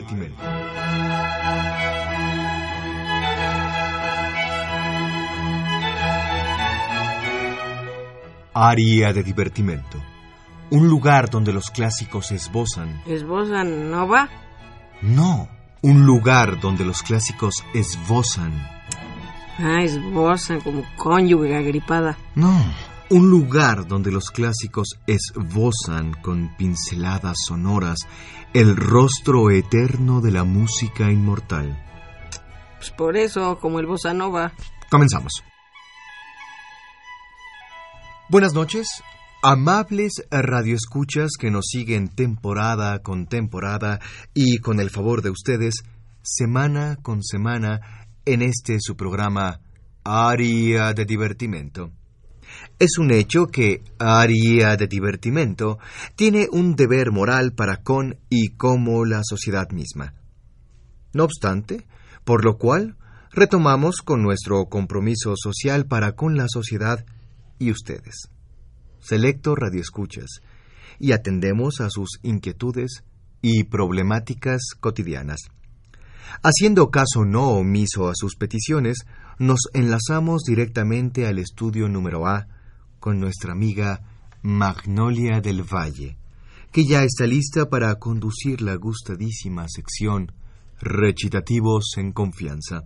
Divertimento. Área de divertimento. Un lugar donde los clásicos esbozan. ¿Esbozan Nova? No, un lugar donde los clásicos esbozan. Ah, esbozan como cónyuge agripada. No, un lugar donde los clásicos esbozan con pinceladas sonoras el rostro eterno de la música inmortal. Pues por eso, como el bossa nova. Comenzamos. Buenas noches, amables radioescuchas que nos siguen temporada con temporada y con el favor de ustedes, semana con semana, en este su programa Área de Divertimento. Es un hecho que Área de Divertimento tiene un deber moral para con y como la sociedad misma. No obstante, por lo cual retomamos con nuestro compromiso social para con la sociedad y ustedes, selecto radioescuchas, y atendemos a sus inquietudes y problemáticas cotidianas. Haciendo caso no omiso a sus peticiones, nos enlazamos directamente al estudio número A con nuestra amiga Magnolia del Valle, que ya está lista para conducir la gustadísima sección Recitativos en Confianza.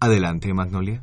Adelante, Magnolia.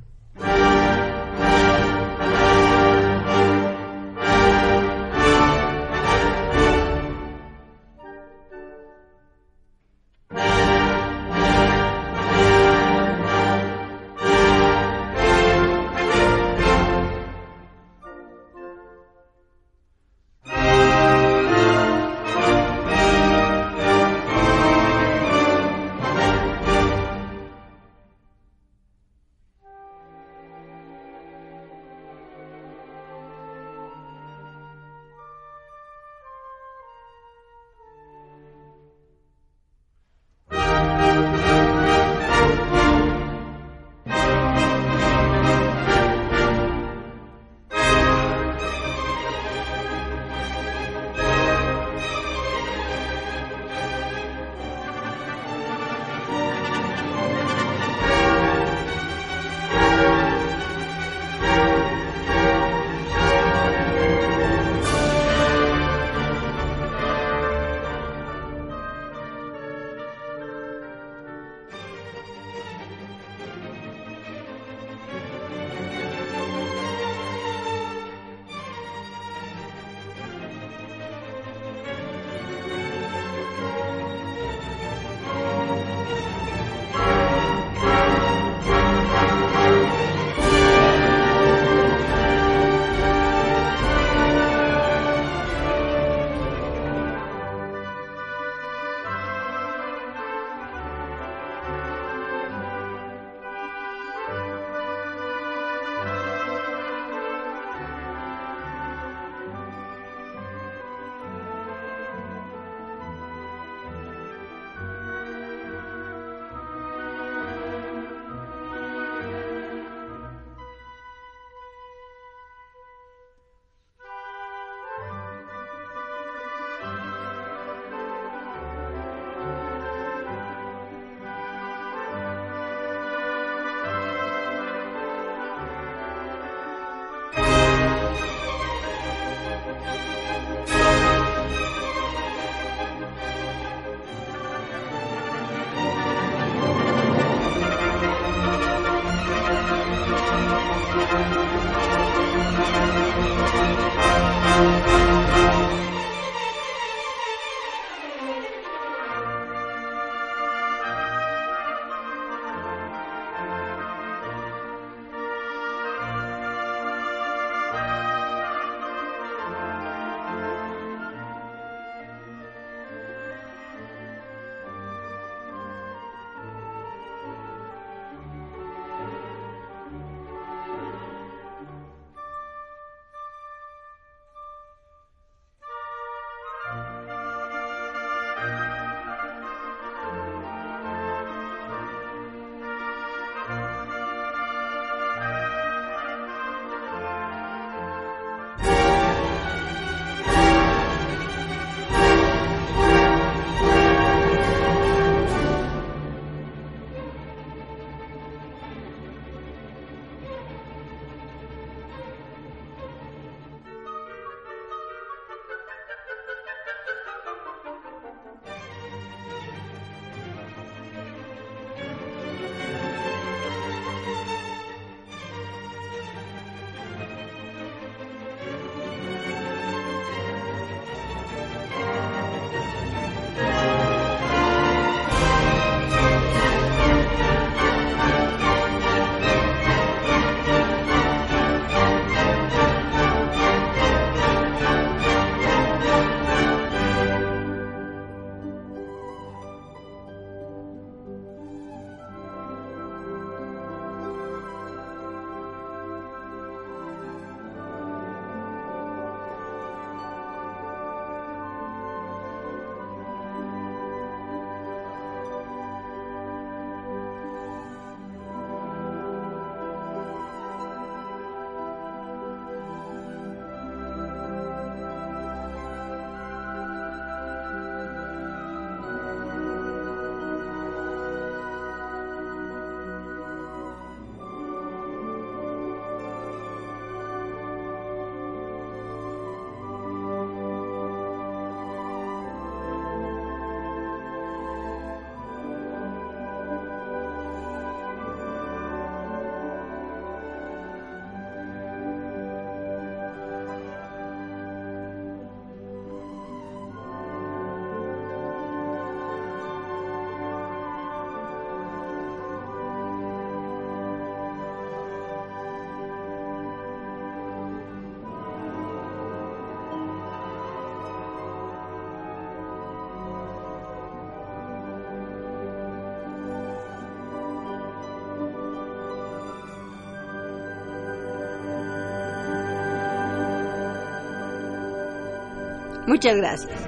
Muchas gracias.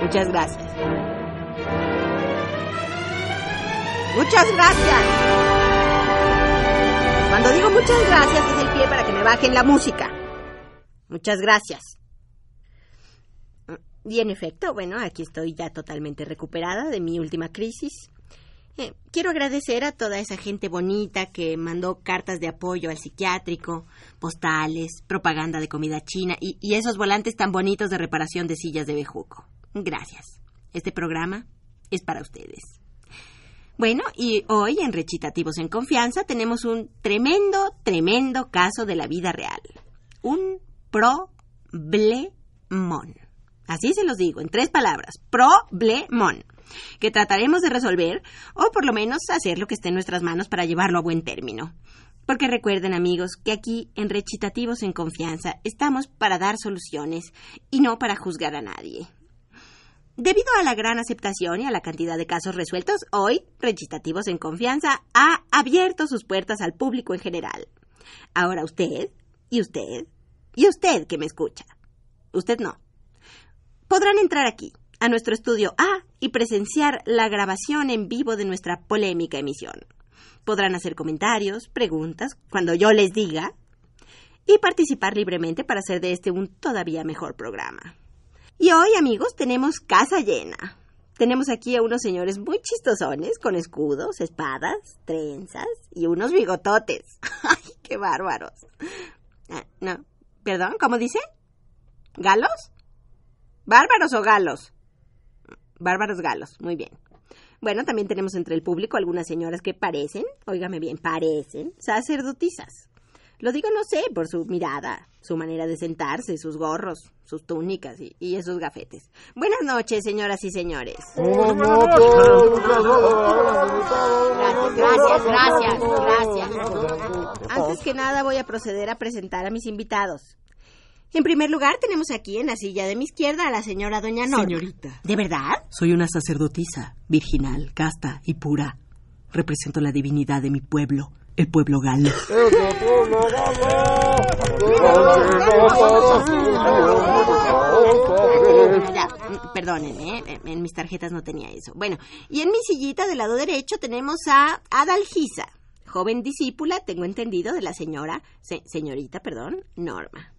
Muchas gracias. Muchas gracias. Cuando digo muchas gracias es el pie para que me bajen la música. Muchas gracias. Y en efecto, bueno, aquí estoy ya totalmente recuperada de mi última crisis. Eh, quiero agradecer a toda esa gente bonita que mandó cartas de apoyo al psiquiátrico, postales, propaganda de comida china y, esos volantes tan bonitos de reparación de sillas de bejuco. Gracias. Este programa es para ustedes. Bueno, y hoy en Recitativos en Confianza tenemos un tremendo, tremendo caso de la vida real. Un problemón. Así se los digo, en tres palabras. Problemón. Que trataremos de resolver, o por lo menos hacer lo que esté en nuestras manos para llevarlo a buen término. Porque recuerden, amigos, que aquí en Recitativos en Confianza estamos para dar soluciones y no para juzgar a nadie. Debido a la gran aceptación y a la cantidad de casos resueltos, hoy Recitativos en Confianza ha abierto sus puertas al público en general. Ahora usted, y usted, y usted que me escucha. Usted no podrán entrar aquí, a nuestro estudio A, y presenciar la grabación en vivo de nuestra polémica emisión. Podrán hacer comentarios, preguntas, cuando yo les diga, y participar libremente para hacer de este un todavía mejor programa. Y hoy, amigos, tenemos casa llena. Tenemos aquí a unos señores muy chistosones, con escudos, espadas, trenzas y unos bigototes. ¡Ay, qué bárbaros! Ah, no, perdón, ¿cómo dice? ¿Galos? ¿Bárbaros o galos? Bárbaros galos, muy bien. Bueno, también tenemos entre el público algunas señoras que parecen, óigame bien, parecen sacerdotisas. Lo digo, no sé, por su mirada, su manera de sentarse, sus gorros, sus túnicas y, y esos gafetes. Buenas noches, señoras y señores. Gracias, gracias, gracias, gracias. Antes que nada voy a proceder a presentar a mis invitados. En primer lugar, tenemos aquí en la silla de mi izquierda a la señora Doña Norma. Señorita. ¿De verdad? Soy una sacerdotisa, virginal, casta y pura. Represento la divinidad de mi pueblo, el pueblo galo. Ya, perdónenme, ¿eh? en mis tarjetas no tenía eso. Bueno, y en mi sillita del lado derecho tenemos a Adalgisa, joven discípula, tengo entendido, de la señora, se- señorita, perdón, Norma.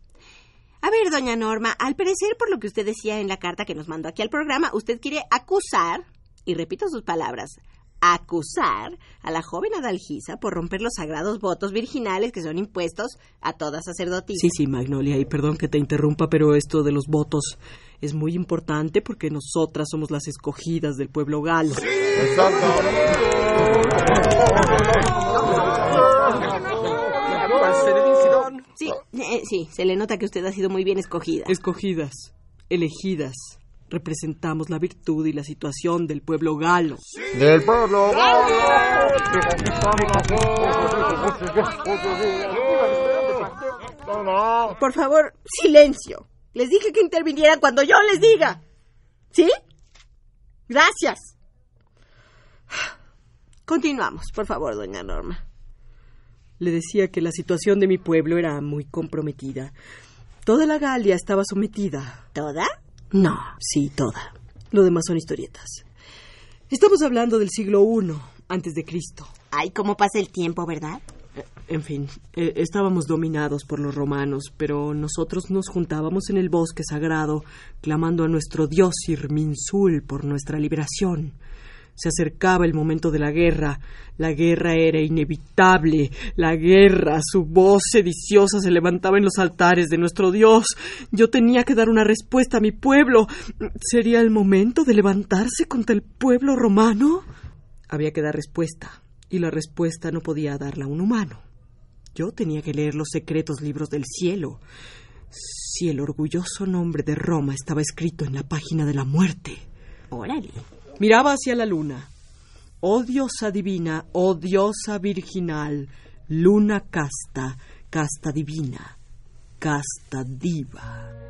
A ver, doña Norma, al parecer, por lo que usted decía en la carta que nos mandó aquí al programa, usted quiere acusar, y repito sus palabras, acusar a la joven Adalgisa por romper los sagrados votos virginales que son impuestos a toda sacerdotisa. Sí, sí, Magnolia, y perdón que te interrumpa, pero esto de los votos es muy importante porque nosotras somos las escogidas del pueblo galo. Sí, eh, sí, se le nota que usted ha sido muy bien escogida. Escogidas, elegidas, representamos la virtud y la situación del pueblo galo. Del pueblo. Por favor, silencio. Les dije que intervinieran cuando yo les diga. ¿Sí? Gracias. Continuamos, por favor, doña Norma. Le decía que la situación de mi pueblo era muy comprometida. Toda la Galia estaba sometida. ¿Toda? No, sí, toda. Lo demás son historietas. Estamos hablando del siglo I, antes de Cristo. Ay, cómo pasa el tiempo, ¿verdad? En fin, eh, estábamos dominados por los romanos, pero nosotros nos juntábamos en el bosque sagrado, clamando a nuestro dios Irminsul por nuestra liberación. Se acercaba el momento de la guerra. La guerra era inevitable. La guerra, su voz sediciosa se levantaba en los altares de nuestro Dios. Yo tenía que dar una respuesta a mi pueblo. ¿Sería el momento de levantarse contra el pueblo romano? Había que dar respuesta, y la respuesta no podía darla un humano. Yo tenía que leer los secretos libros del cielo. Si el orgulloso nombre de Roma estaba escrito en la página de la muerte. Órale. Miraba hacia la luna. Oh diosa divina, oh diosa virginal, luna casta, casta divina, casta diva.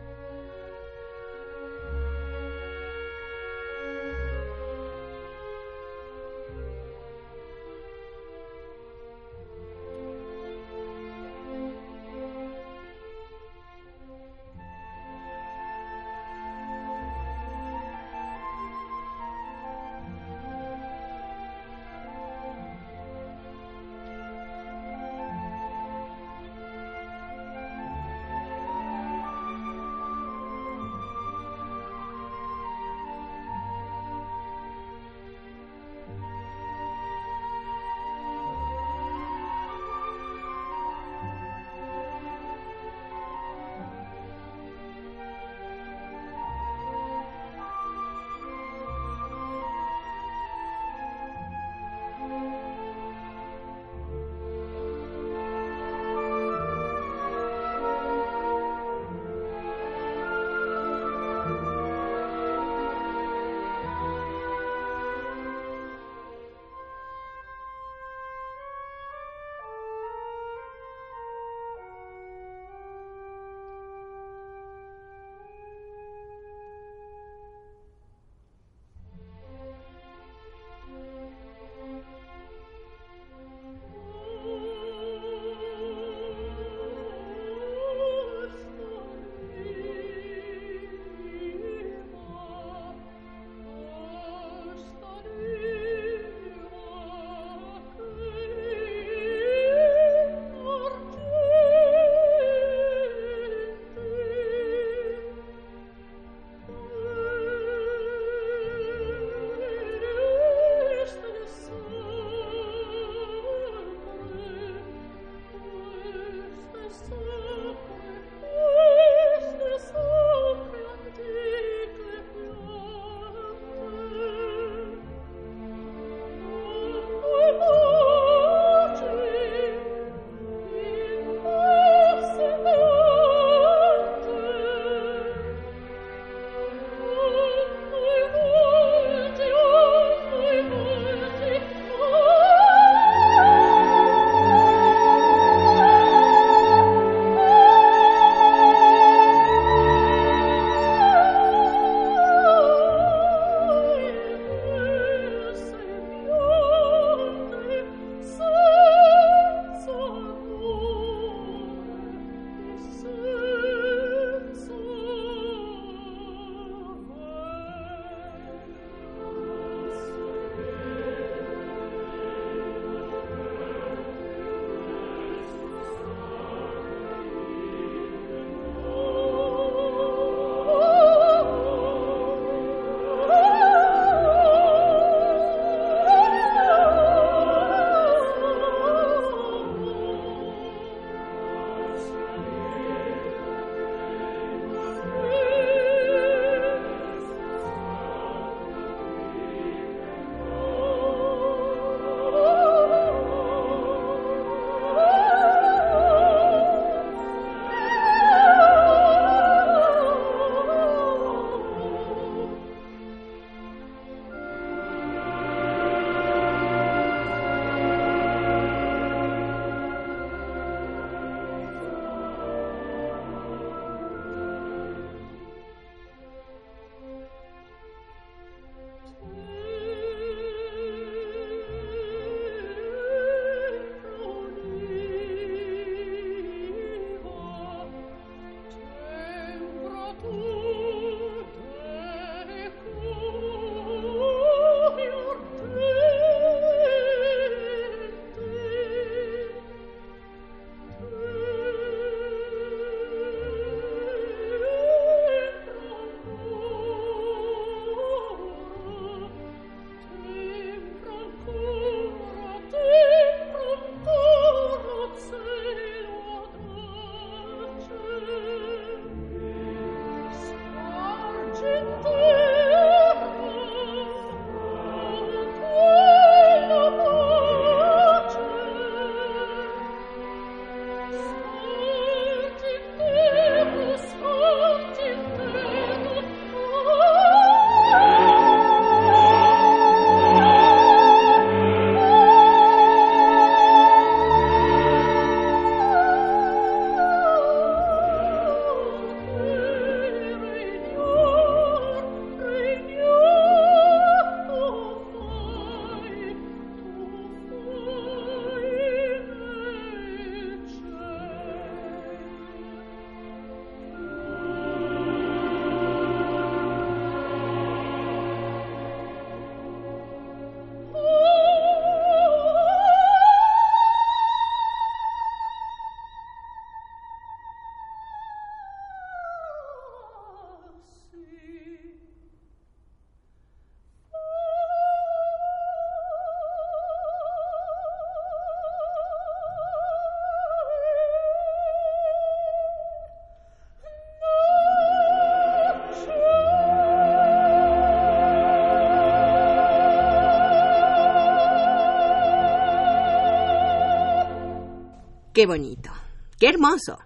Qué bonito. Qué hermoso.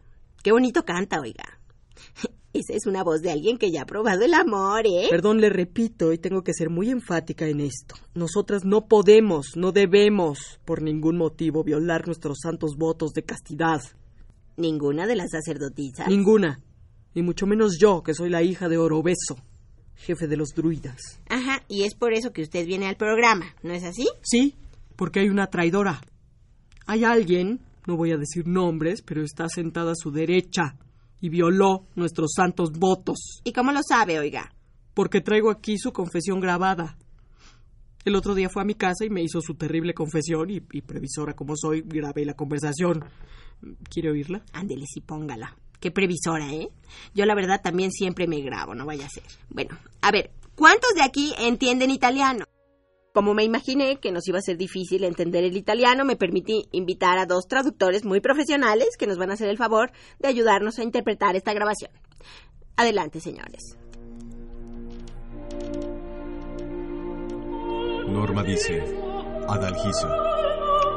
Qué bonito canta, oiga. Esa es una voz de alguien que ya ha probado el amor, ¿eh? Perdón, le repito, y tengo que ser muy enfática en esto. Nosotras no podemos, no debemos, por ningún motivo, violar nuestros santos votos de castidad. ¿Ninguna de las sacerdotisas? Ninguna. Y mucho menos yo, que soy la hija de Orobeso, jefe de los druidas. Ajá, y es por eso que usted viene al programa, ¿no es así? Sí, porque hay una traidora. Hay alguien, no voy a decir nombres, pero está sentada a su derecha y violó nuestros santos votos. ¿Y cómo lo sabe, oiga? Porque traigo aquí su confesión grabada. El otro día fue a mi casa y me hizo su terrible confesión y, y previsora como soy, grabé la conversación. ¿Quiere oírla? Ándele, sí, póngala. Qué previsora, ¿eh? Yo la verdad también siempre me grabo, no vaya a ser. Bueno, a ver, ¿cuántos de aquí entienden italiano? Como me imaginé que nos iba a ser difícil entender el italiano, me permití invitar a dos traductores muy profesionales que nos van a hacer el favor de ayudarnos a interpretar esta grabación. Adelante, señores. Norma dice, Adalgisa.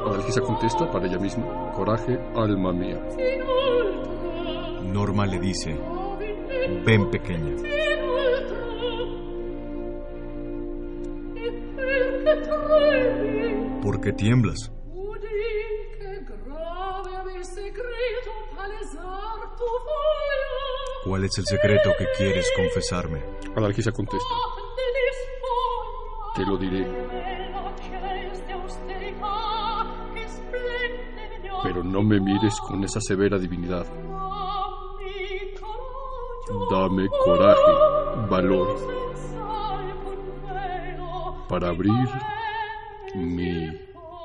Adalgisa contesta para ella misma, coraje, alma mía. Norma le dice, ven pequeña. ¿Por qué tiemblas? ¿Cuál es el secreto que quieres confesarme? Adalgisa contesta, te lo diré. Pero no me mires con esa severa divinidad. Dame coraje, valor, para abrir mi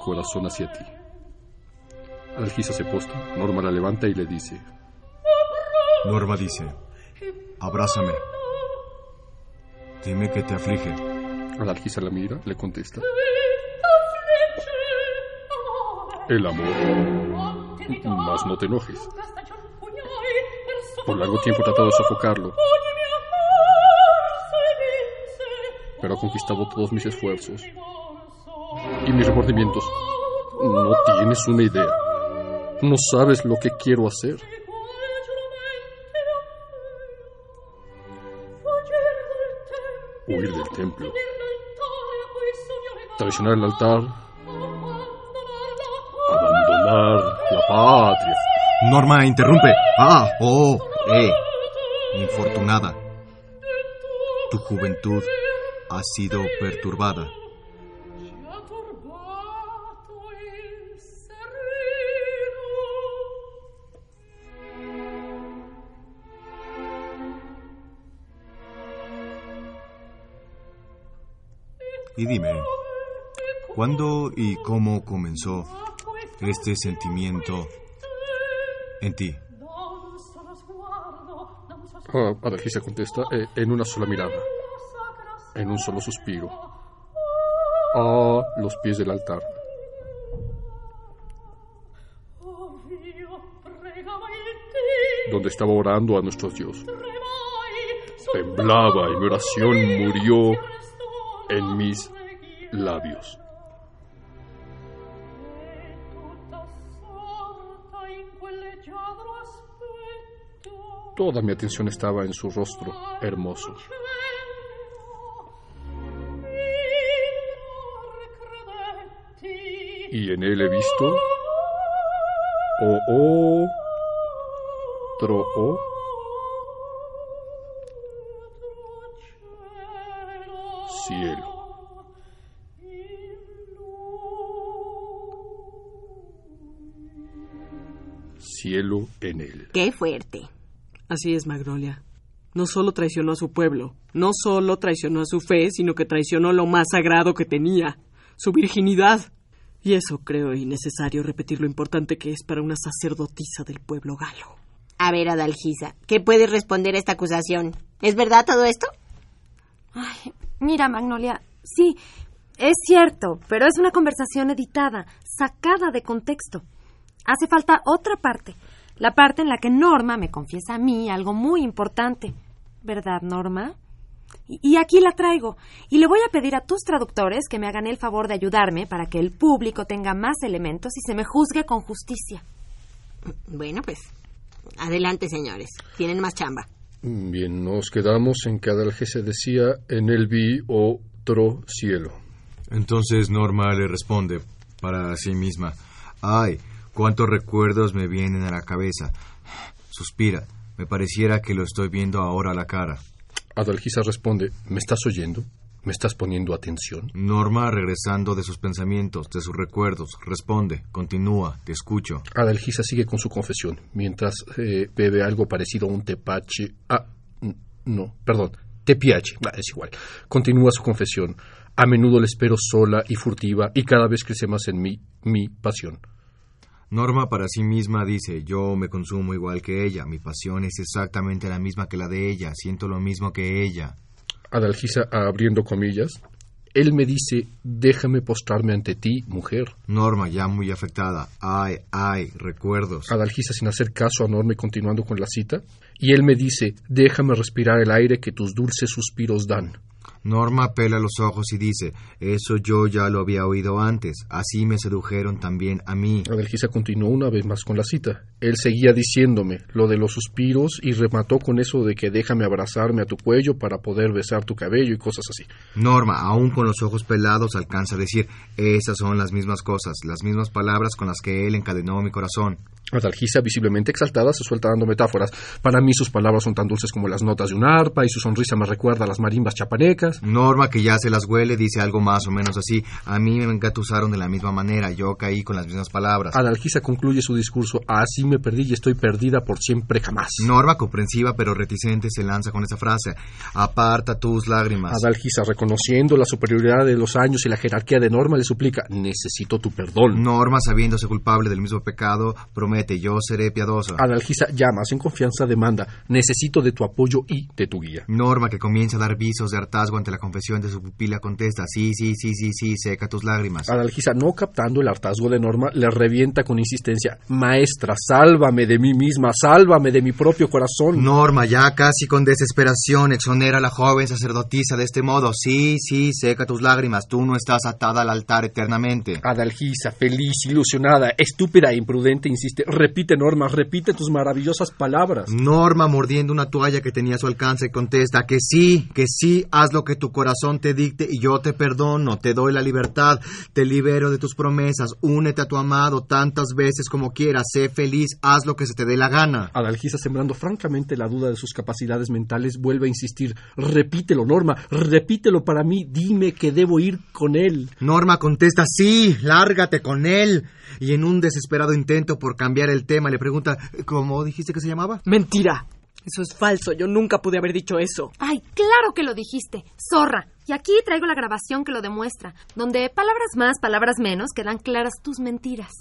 corazón hacia ti. Adalgisa se posta, Norma la levanta y le dice, Norma dice, abrázame. Dime qué te aflige. Adalgisa la mira, le contesta, el amor. Mas no te enojes. Por largo tiempo he tratado de sofocarlo, pero ha conquistado todos mis esfuerzos y mis remordimientos. No tienes una idea. No sabes lo que quiero hacer. Huir del templo. Traicionar el altar. Abandonar la patria. Norma, interrumpe. Ah, oh, eh. Infortunada. Tu juventud ha sido perturbada. Y dime, ¿cuándo y cómo comenzó este sentimiento en ti? Ah, Adalgisa contesta eh, en una sola mirada, en un solo suspiro, a los pies del altar. Donde estaba orando a nuestros dioses. Temblaba y mi oración murió en mis labios. Toda mi atención estaba en su rostro hermoso. Y en él he visto o otro o cielo. Cielo en él. Qué fuerte. Así es, Magnolia. No solo traicionó a su pueblo, no solo traicionó a su fe, sino que traicionó lo más sagrado que tenía, su virginidad. Y eso creo innecesario repetir lo importante que es para una sacerdotisa del pueblo galo. A ver, Adalgisa, ¿qué puedes responder a esta acusación? ¿Es verdad todo esto? Ay, mira, Magnolia, sí, es cierto, pero es una conversación editada, sacada de contexto. Hace falta otra parte, la parte en la que Norma me confiesa a mí algo muy importante. ¿Verdad, Norma? Y, y aquí la traigo, y le voy a pedir a tus traductores que me hagan el favor de ayudarme para que el público tenga más elementos y se me juzgue con justicia. Bueno, pues adelante, señores. Tienen más chamba. Bien, nos quedamos en que Adalgisa decía en el vi otro cielo. Entonces Norma le responde para sí misma. Ay, cuántos recuerdos me vienen a la cabeza. Suspira. Me pareciera que lo estoy viendo ahora a la cara. Adalgisa responde, ¿me estás oyendo? ¿Me estás poniendo atención? Norma, regresando de sus pensamientos, de sus recuerdos, responde, continúa, te escucho. Adalgisa sigue con su confesión, mientras eh, bebe algo parecido a un tepache. Ah, no, perdón, tepiache, ah, es igual. Continúa su confesión. A menudo la espero sola y furtiva y cada vez crece más en mí mi pasión. Norma para sí misma dice, yo me consumo igual que ella, mi pasión es exactamente la misma que la de ella, siento lo mismo que ella. Adalgisa abriendo comillas. Él me dice, déjame postrarme ante ti, mujer. Norma ya muy afectada, ay, ay, recuerdos. Adalgisa sin hacer caso a Norma y continuando con la cita. Y él me dice, déjame respirar el aire que tus dulces suspiros dan. Norma pela los ojos y dice, eso yo ya lo había oído antes, así me sedujeron también a mí. Adalgisa continuó una vez más con la cita. Él seguía diciéndome lo de los suspiros y remató con eso de que déjame abrazarme a tu cuello para poder besar tu cabello y cosas así. Norma, aún con los ojos pelados, alcanza a decir, esas son las mismas cosas, las mismas palabras con las que él encadenó mi corazón. Adalgisa, visiblemente exaltada, se suelta dando metáforas. Para mí sus palabras son tan dulces como las notas de un arpa y su sonrisa me recuerda a las marimbas chapanecas. Norma, que ya se las huele, dice algo más o menos así. A mí me engatusaron de la misma manera, yo caí con las mismas palabras. Adalgisa concluye su discurso, así me perdí y estoy perdida por siempre jamás. Norma, comprensiva pero reticente, se lanza con esa frase. Aparta tus lágrimas. Adalgisa, reconociendo la superioridad de los años y la jerarquía de Norma, le suplica, necesito tu perdón. Norma, sabiéndose culpable del mismo pecado, promete, yo seré piadosa. Adalgisa, llama, en confianza, demanda, necesito de tu apoyo y de tu guía. Norma, que comienza a dar visos de hartazgo ante la confesión de su pupila, contesta, sí, sí, sí, sí, sí, seca tus lágrimas. Adalgisa, no captando el hartazgo de Norma, le revienta con insistencia, maestra, sálvame de mí misma, sálvame de mi propio corazón. Norma, ya casi con desesperación, exonera a la joven sacerdotisa de este modo. Sí, sí, seca tus lágrimas, tú no estás atada al altar eternamente. Adalgisa, feliz, ilusionada, estúpida e imprudente, insiste, repite Norma, repite tus maravillosas palabras. Norma, mordiendo una toalla que tenía a su alcance, contesta que sí, que sí, haz lo que tu corazón te dicte y yo te perdono, te doy la libertad, te libero de tus promesas, únete a tu amado tantas veces como quieras, sé feliz, haz lo que se te dé la gana. Adalgisa, sembrando francamente la duda de sus capacidades mentales, vuelve a insistir, repítelo, Norma, repítelo para mí, dime que debo ir con él. Norma contesta, sí, lárgate con él. Y en un desesperado intento por cambiar el tema le pregunta, ¿cómo dijiste que se llamaba? Mentira. Eso es falso. Yo nunca pude haber dicho eso. Ay, claro que lo dijiste. Zorra. Y aquí traigo la grabación que lo demuestra, donde palabras más, palabras menos quedan claras tus mentiras.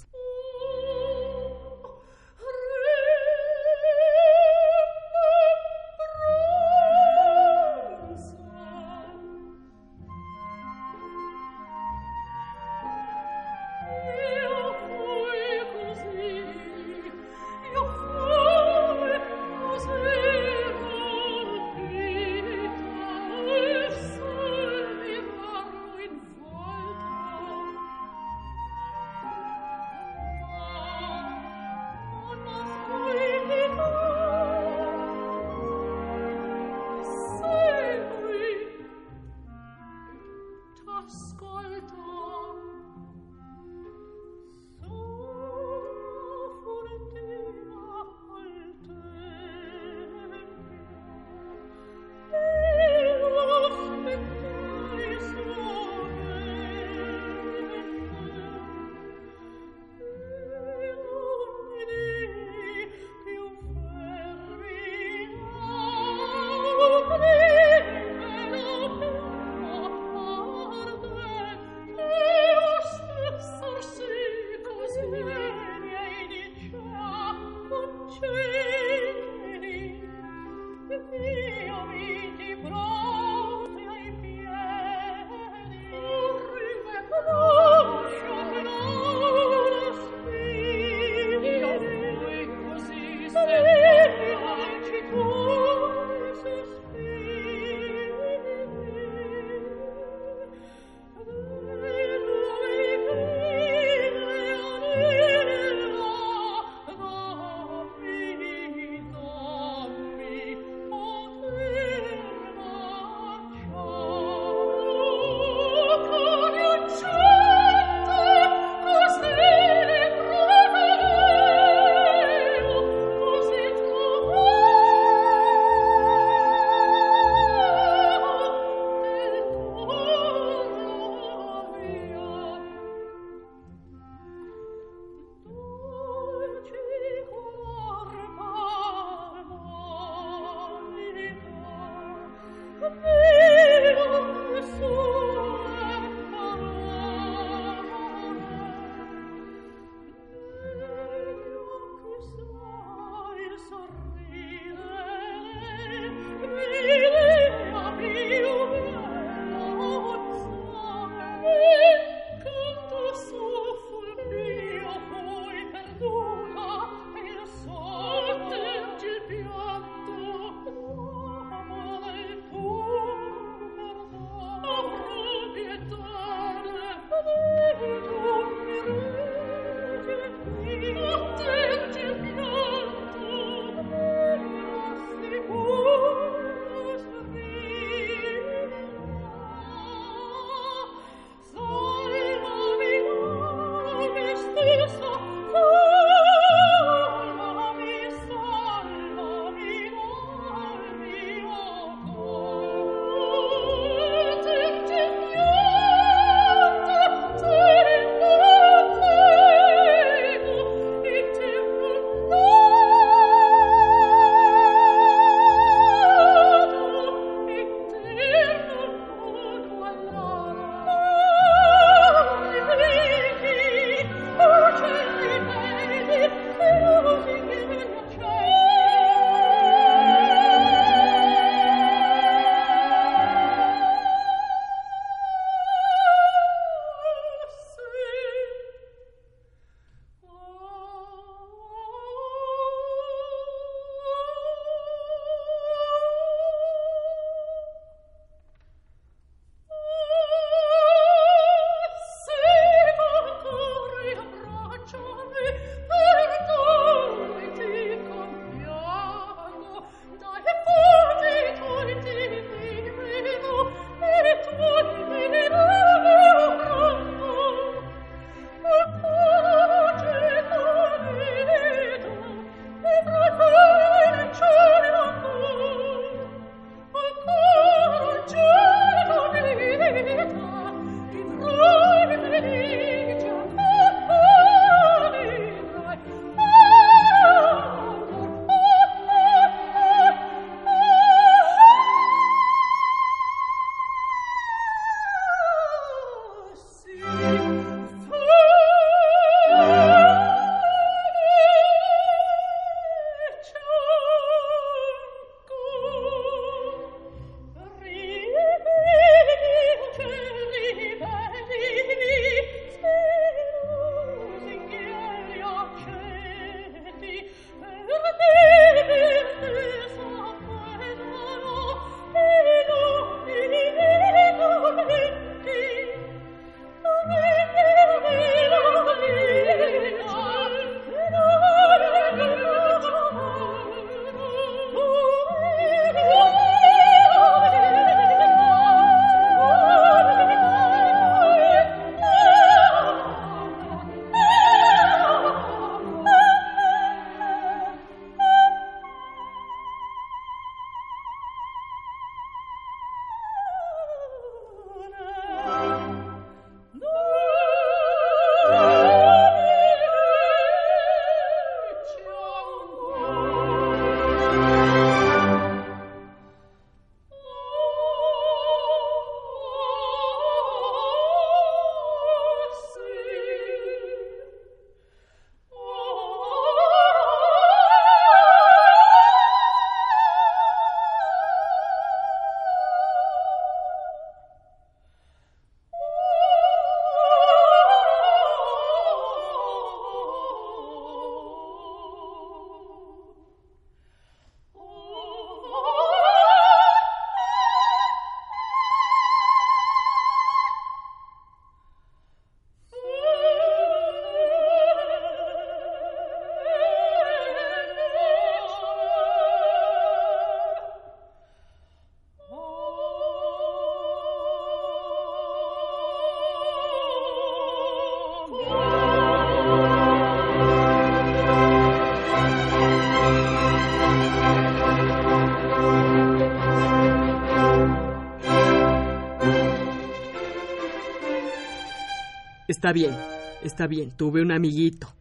Está bien, está bien. Tuve un amiguito.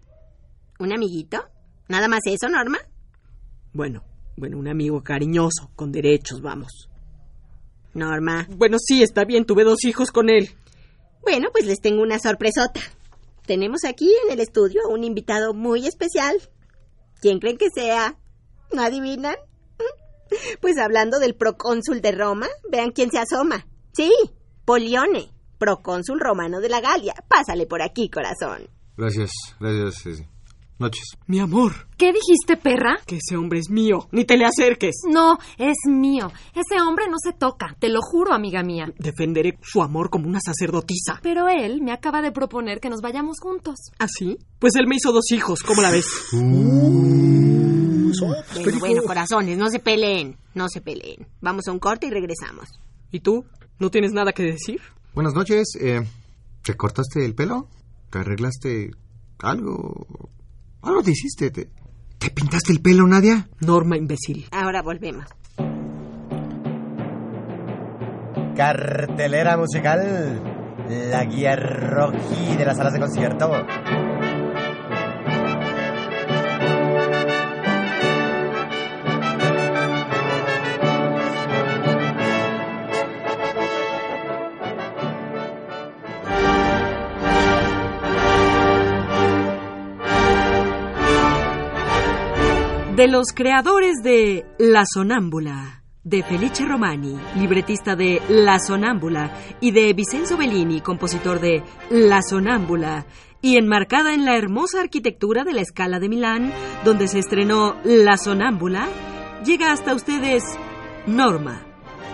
¿Un amiguito? ¿Nada más eso, Norma? Bueno, bueno, un amigo cariñoso, con derechos, vamos. Norma. Bueno, sí, está bien. Tuve dos hijos con él. Bueno, pues les tengo una sorpresota. Tenemos aquí en el estudio un invitado muy especial. ¿Quién creen que sea? ¿No adivinan? Pues hablando del procónsul de Roma, vean quién se asoma. Sí, Polione, procónsul romano de la Galia. Pásale por aquí, corazón. Gracias, gracias. eh, Noches. Mi amor, ¿Qué dijiste, perra? que ese hombre es mío. Ni te le acerques. No, es mío. Ese hombre no se toca, te lo juro, amiga mía. Defenderé su amor como una sacerdotisa. Pero él me acaba de proponer que nos vayamos juntos. ¿Así? Pues él me hizo dos hijos. ¿Cómo la ves? Bueno, bueno, corazones, no se peleen. No se peleen. Vamos a un corte y regresamos. ¿Y tú? ¿No tienes nada que decir? Buenas noches. eh, ¿Te cortaste el pelo? ¿Te arreglaste algo? ¿Algo te hiciste? ¿Te, te pintaste el pelo, Nadia? Norma, imbécil. Ahora volvemos. Cartelera musical. La guía rojí de las salas de concierto. De los creadores de La Sonámbula, de Felice Romani, libretista de La Sonámbula, y de Vincenzo Bellini, compositor de La Sonámbula, y enmarcada en la hermosa arquitectura de la Escala de Milán, donde se estrenó La Sonámbula, llega hasta ustedes Norma,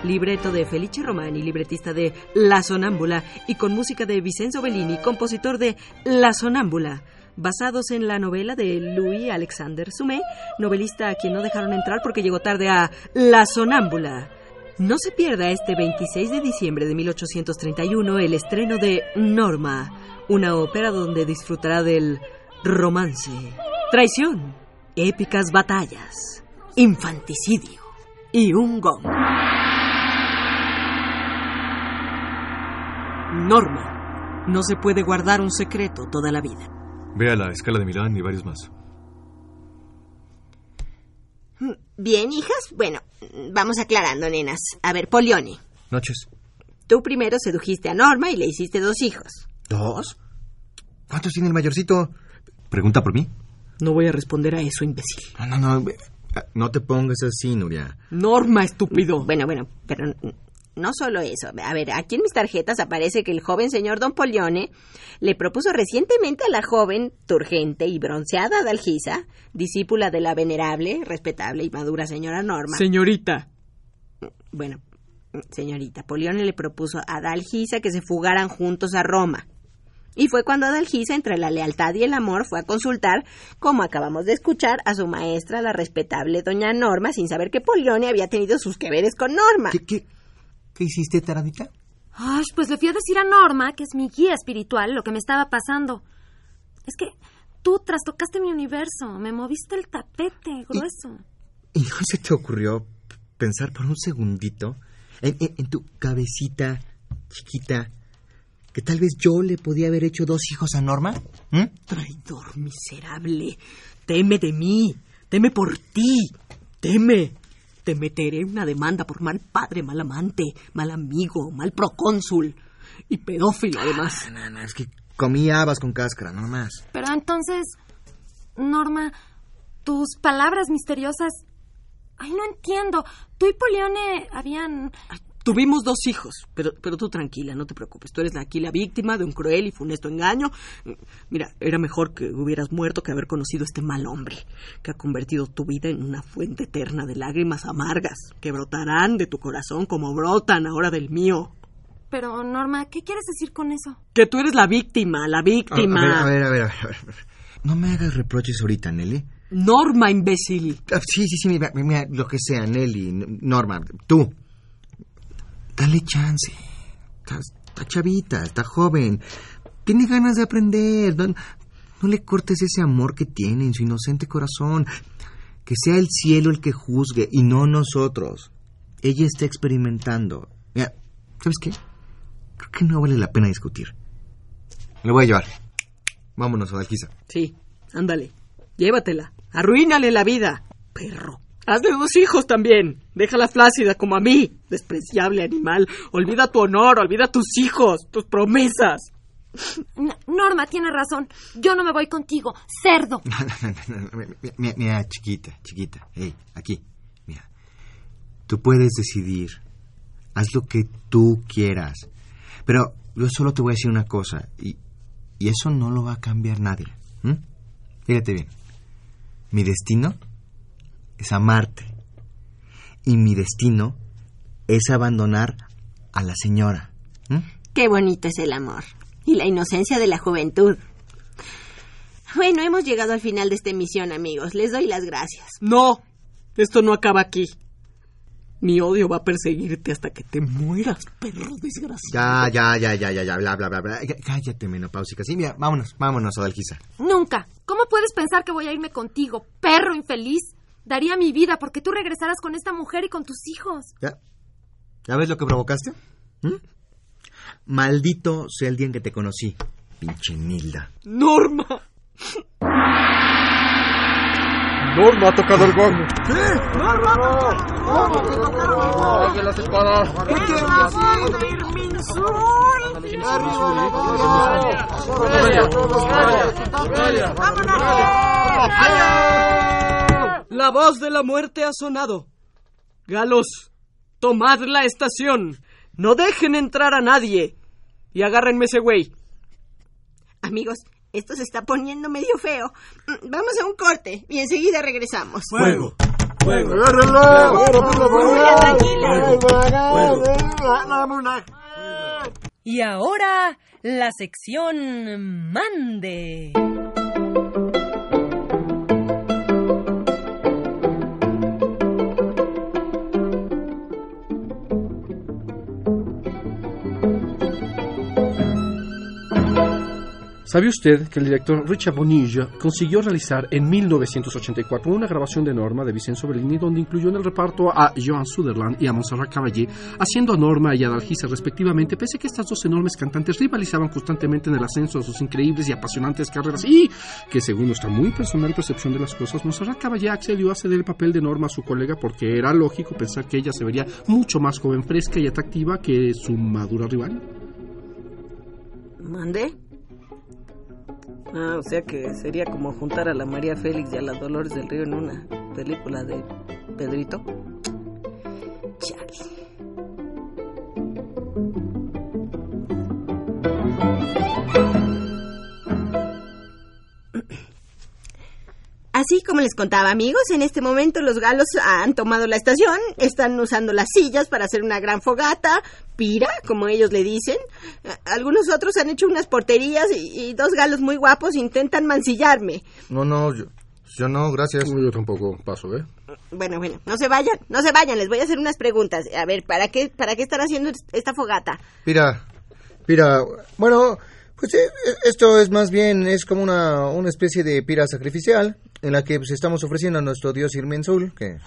libreto de Felice Romani, libretista de La Sonámbula, y con música de Vincenzo Bellini, compositor de La Sonámbula basados en la novela de Louis Alexander Sumé, novelista a quien no dejaron entrar porque llegó tarde a La Sonámbula. No se pierda este 26 de diciembre de 1831 el estreno de Norma, una ópera donde disfrutará del romance, traición, épicas batallas, infanticidio y un gong. Norma, no se puede guardar un secreto toda la vida. Vea la escala de Milán y varios más. Bien, hijas. Bueno, vamos aclarando, nenas. A ver, Polione. Noches. Tú primero sedujiste a Norma y le hiciste dos hijos. ¿Dos? ¿Cuántos tiene el mayorcito? ¿Pregunta por mí? No voy a responder a eso, imbécil. No, no, no. No te pongas así, Nuria. Norma, estúpido. Bueno, bueno, pero no solo eso. A ver, aquí en mis tarjetas aparece que el joven señor Don Polione le propuso recientemente a la joven, turgente y bronceada Dalgisa, discípula de la venerable, respetable y madura señora Norma. Señorita, Bueno, señorita, Polione le propuso a Dalgisa que se fugaran juntos a Roma. Y fue cuando Adalgisa, entre la lealtad y el amor, fue a consultar, como acabamos de escuchar, a su maestra, la respetable doña Norma, sin saber que Polione había tenido sus que veres con Norma. ¿Qué, qué, qué hiciste, taradita? Ay, pues le fui a decir a Norma, que es mi guía espiritual, lo que me estaba pasando. Es que tú trastocaste mi universo, me moviste el tapete grueso. ¿Y no se te ocurrió pensar por un segundito en, en- en tu cabecita chiquita que tal vez yo le podía haber hecho dos hijos a Norma? ¿Mm? traidor miserable, teme de mí, teme por ti, teme. Te meteré en una demanda por mal padre, mal amante, mal amigo, mal procónsul y pedófilo además. No, no, es que comí habas con cáscara, no más. Pero entonces, Norma, tus palabras misteriosas... Ay, no entiendo. Tú y Polione habían... Tuvimos dos hijos, pero, pero tú tranquila, no te preocupes. Tú eres aquí la víctima de un cruel y funesto engaño. Mira, era mejor que hubieras muerto que haber conocido a este mal hombre, que ha convertido tu vida en una fuente eterna de lágrimas amargas, que brotarán de tu corazón como brotan ahora del mío. Pero, Norma, ¿qué quieres decir con eso? Que tú eres la víctima, la víctima. a ver, a ver, a ver, a ver, a ver. No me hagas reproches ahorita, Nelly. Norma, imbécil. Ah, Sí, sí, sí, mira, mira, lo que sea, Nelly, Norma, tú. Dale chance. Está, está chavita, está joven. Tiene ganas de aprender. No, no le cortes ese amor que tiene en su inocente corazón. Que sea el cielo el que juzgue y no nosotros. Ella está experimentando. Mira, ¿sabes qué? Creo que no vale la pena discutir. Le voy a llevar. Vámonos, Adalgisa. Sí, ándale. Llévatela. Arruínale la vida. Perro. Hazle dos hijos también. Déjala flácida como a mí. Despreciable animal. Olvida tu honor, olvida tus hijos, tus promesas. Norma tiene razón. Yo no me voy contigo. Cerdo. mira, mira, chiquita, chiquita. Hey, aquí. Mira. Tú puedes decidir. Haz lo que tú quieras. Pero yo solo te voy a decir una cosa. Y, y eso no lo va a cambiar nadie. ¿m? Fíjate bien. Mi destino es amarte. Y mi destino es abandonar a la señora. Qué bonito es el amor. Y la inocencia de la juventud. Bueno, hemos llegado al final de esta emisión, amigos. Les doy las gracias. No, esto no acaba aquí. Mi odio va a perseguirte hasta que te mueras, perro desgraciado. Ya, ya, ya, ya, ya, ya, bla, bla, bla, bla. Cállate, menopáusica. Sí, mira, vámonos, vámonos, Adalgisa. Nunca. ¿Cómo puedes pensar que voy a irme contigo, perro infeliz? Daría mi vida porque tú regresaras con esta mujer y con tus hijos. ¿Ya? ¿Ya ves lo que provocaste? ¿Mm? Maldito sea el día en que te conocí, pinche Nilda. Norma. Norma ha tocado el gong. La voz de la muerte ha sonado. Galos, tomad la estación. No dejen entrar a nadie. Y agárrenme ese güey. Amigos, esto se está poniendo medio feo. Mm, Vamos a un corte y enseguida regresamos. Fuego. Fuego. Y ahora, la sección Mande. ¿Sabe usted que el director Richard Bonilla consiguió realizar en 1984 una grabación de Norma de Vincenzo Bellini donde incluyó en el reparto a Joan Sutherland y a Montserrat Caballé, haciendo a Norma y a Dalgisa respectivamente, pese a que estas dos enormes cantantes rivalizaban constantemente en el ascenso de sus increíbles y apasionantes carreras y que según nuestra muy personal percepción de las cosas, Montserrat Caballé accedió a ceder el papel de Norma a su colega porque era lógico pensar que ella se vería mucho más joven, fresca y atractiva que su madura rival. ¿Mande? Ah, o sea que sería como juntar a la María Félix y a la Dolores del Río en una película de Pedrito. Chale. Así como les contaba, amigos, en este momento los galos han tomado la estación, están usando las sillas para hacer una gran fogata, pira, como ellos le dicen. Algunos otros han hecho unas porterías y, y dos galos muy guapos intentan mancillarme. No, no, yo, yo no, gracias. Yo tampoco paso, ¿eh? Bueno, bueno, no se vayan, no se vayan, les voy a hacer unas preguntas. A ver, ¿para qué, para qué están haciendo esta fogata? Mira, mira, bueno, pues eh, esto es más bien, es como una, una especie de pira sacrificial en la que pues, estamos ofreciendo a nuestro dios Irmensul, que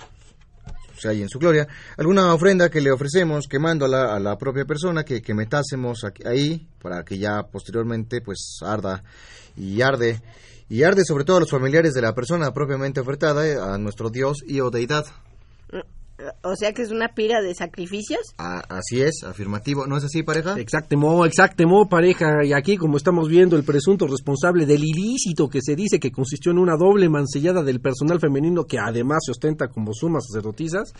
se halla en su gloria, alguna ofrenda que le ofrecemos quemándola a la propia persona que, que metásemos aquí- ahí para que ya posteriormente pues arda y arde y arde sobre todo a los familiares de la persona propiamente ofertada eh, a nuestro dios y o deidad. O sea que es una pira de sacrificios. Así es, afirmativo. ¿No es así, pareja? Exactemo, exactemo, pareja. Y aquí, como estamos viendo, el presunto responsable del ilícito que se dice que consistió en una doble mancillada del personal femenino que además se ostenta como sumas sacerdotisas.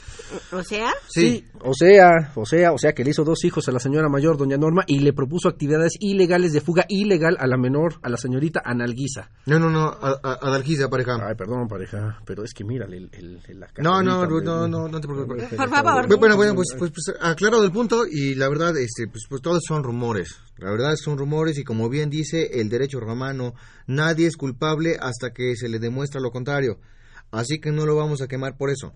O sea, Sí. O sea, o sea, o sea que le hizo dos hijos a la señora mayor, doña Norma, y le propuso actividades ilegales de fuga ilegal a la menor, a la señorita Analguisa. No, no, no, a- a- Adalgisa, pareja. Ay, perdón, pareja, pero es que mírale el, el, el- la No, no, no, no te Por favor. Bueno, bueno, pues, pues, pues, aclarado el punto y la verdad, este, pues, pues todos son rumores. La verdad son rumores y como bien dice el derecho romano, nadie es culpable hasta que se le demuestra lo contrario. Así que no lo vamos a quemar por eso.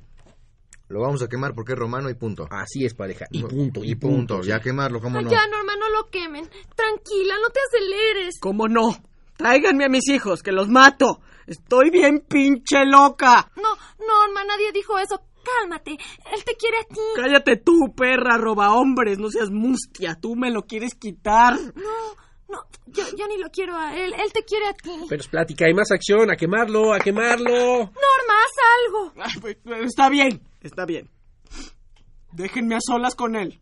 Lo vamos a quemar porque es romano y punto. Así es, pareja. Y punto, y, Y punto. punto. Ya quemarlo, ¿cómo Ay, no? Ya, Norma, no lo quemen. Tranquila, no te aceleres. ¿Cómo no? Tráiganme a mis hijos, que los mato. Estoy bien pinche loca. No, Norma, nadie dijo eso. Cálmate. Él te quiere a ti. Cállate tú, perra, roba hombres, no seas mustia. Tú me lo quieres quitar. No, No, yo, yo ni lo quiero a él. Él te quiere a ti. Pero es plática, hay más acción. A quemarlo, a quemarlo. Norma, haz algo. Ay, pues, está bien, está bien. Déjenme a solas con él.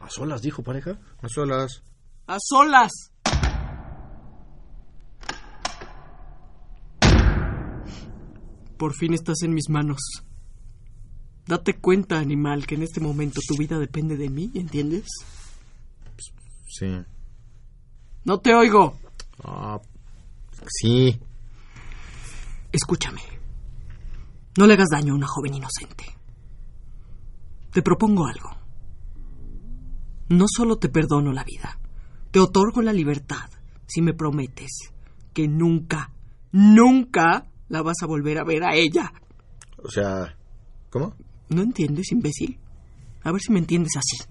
¿A solas, dijo pareja? A solas. A solas. Por fin estás en mis manos. Date cuenta, animal, que en este momento tu vida depende de mí, ¿entiendes? Sí. No te oigo. Ah, sí. Escúchame. No le hagas daño a una joven inocente. Te propongo algo. No solo te perdono la vida, te otorgo la libertad si me prometes que nunca, nunca la vas a volver a ver a ella. O sea, ¿cómo? ¿No entiendes, imbécil? A ver si me entiendes así.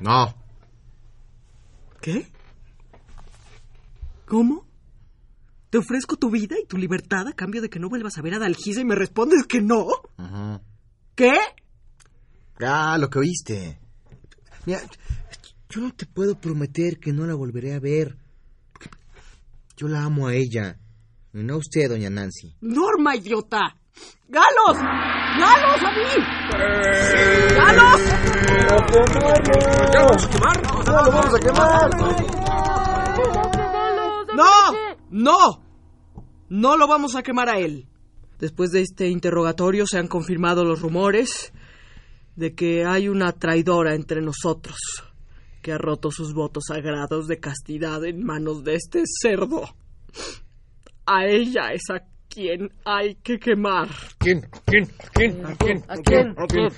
No. ¿Qué? ¿Cómo? ¿Te ofrezco tu vida y tu libertad a cambio de que no vuelvas a ver a Dalgisa y me respondes que no? Ajá. ¿Qué? Ah, lo que oíste. Mira, yo no te puedo prometer que no la volveré a ver. Yo la amo a ella. Y no a usted, doña Nancy. Norma, idiota. ¡Galos! ¡Galos a mí! ¡Galos! ¿Ya vamos a quemar? ¡No lo vamos a quemar! ¡No! ¡No! No lo vamos a quemar a él. Después de este interrogatorio se han confirmado los rumores de que hay una traidora entre nosotros que ha roto sus votos sagrados de castidad en manos de este cerdo. A ella es a quien hay que quemar. ¿Quién? ¿Quién? ¿Quién? ¿A quién? ¿A quién? ¿A quién?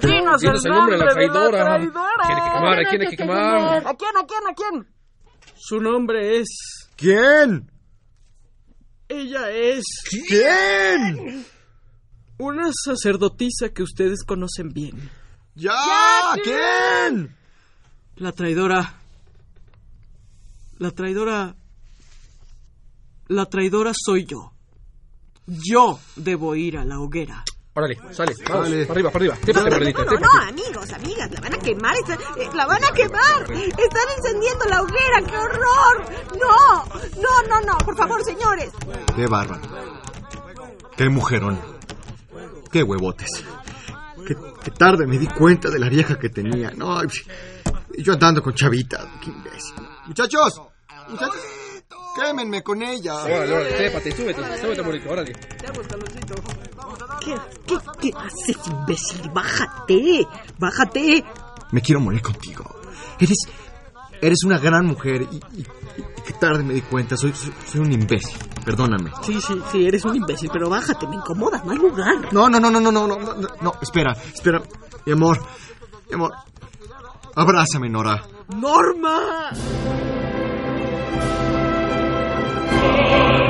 Dinos, dinos el nombre de la traidora. traidora. ¿Quién hay que quemar? ¿A quién hay que quemar? ¿A quién? ¿A quién? ¿A quién? Su nombre es... ¿Quién? Ella es... ¿Quién? Una sacerdotisa que ustedes conocen bien. ¡Ya! ¿Quién? La traidora. La traidora. La traidora soy yo. Yo debo ir a la hoguera. Órale, sale, vamos, para arriba, para arriba. Tépate, No, no, tépate. no, amigos, amigas, la van a quemar, está- eh, la van a quemar. Están encendiendo la hoguera, qué horror. No, no, no, no, por favor, señores. ¡Qué bárbaro! ¡Qué mujerón! ¡Qué huevotes! Qué, qué tarde me di cuenta de la vieja que tenía. No, y yo andando con chavita. ¡Qué imbécil! ¡Muchachos! ¡Muchachos! ¡Quémenme con ella! Órale, órale, tépate, súbete, súbete, bonito, órale. ¿Qué, qué, qué haces, imbécil? Bájate. Bájate. Me quiero morir contigo. Eres. Eres una gran mujer y, y- y qué tarde me di cuenta. Soy, soy, soy un imbécil. Perdóname. Sí, sí, sí, eres un imbécil, pero bájate, me incomodas, no hay lugar. No, no, no, no, no, no, no, no, no, espera, espera. Mi amor, mi amor. Abrázame, Nora. ¡Norma! Lord.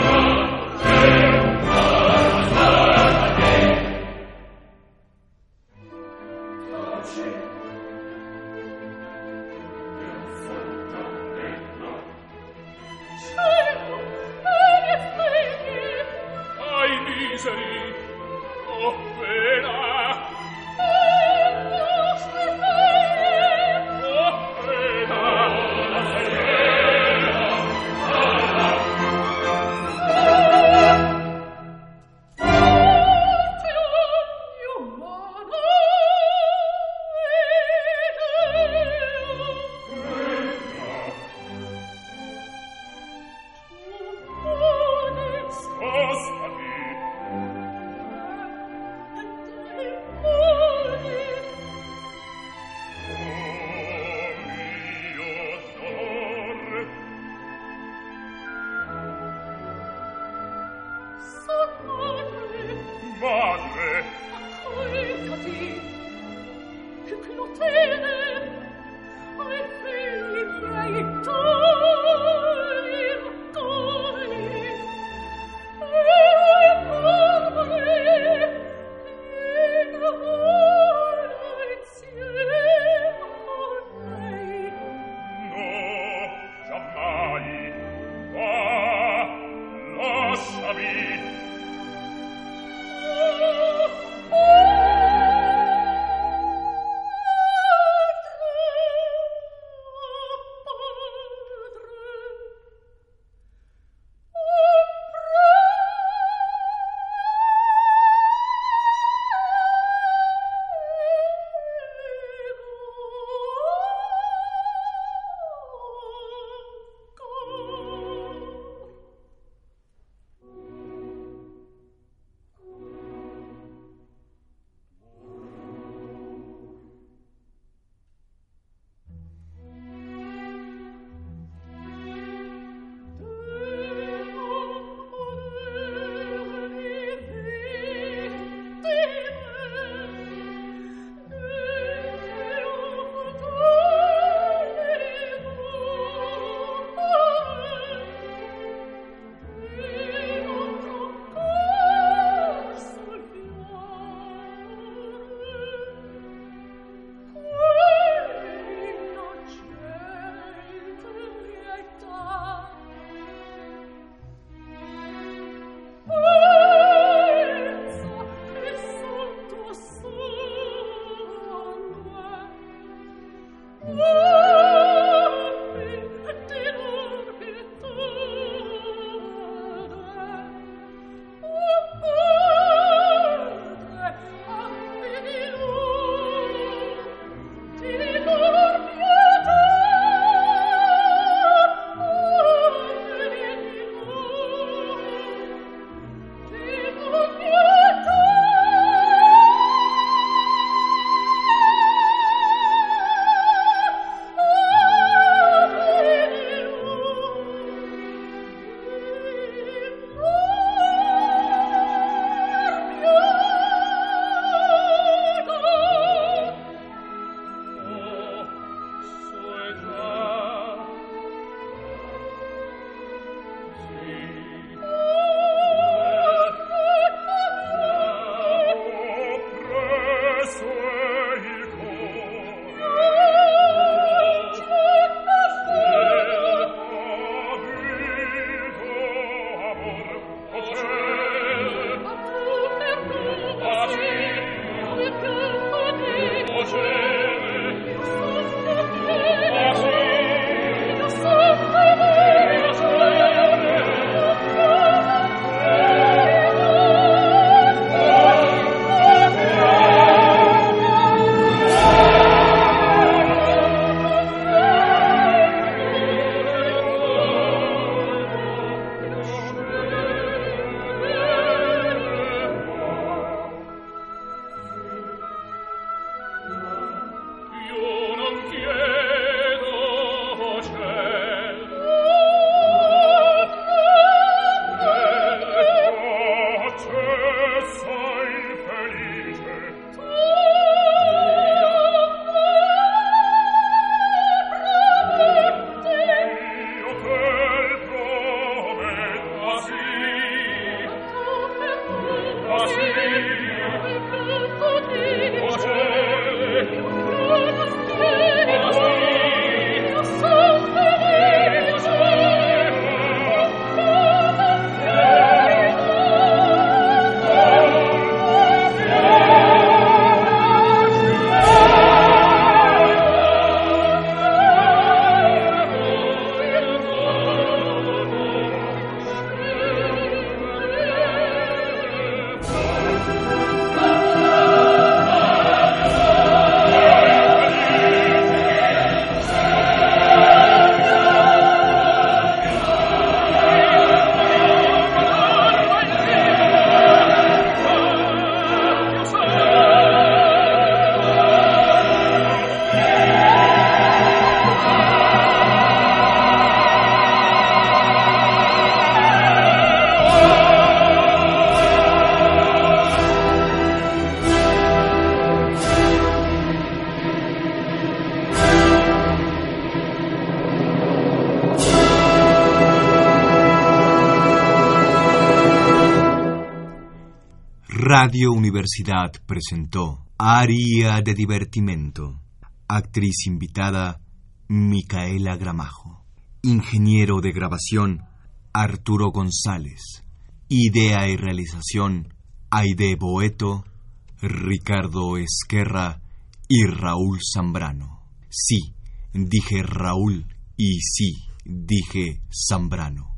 Radio Universidad presentó Aria de Divertimento. Actriz invitada Micaela Gramajo. Ingeniero de grabación Arturo González. Idea y realización Aide Boeto, Ricardo Esquerra y Raúl Zambrano. Sí, dije Raúl y sí, dije Zambrano.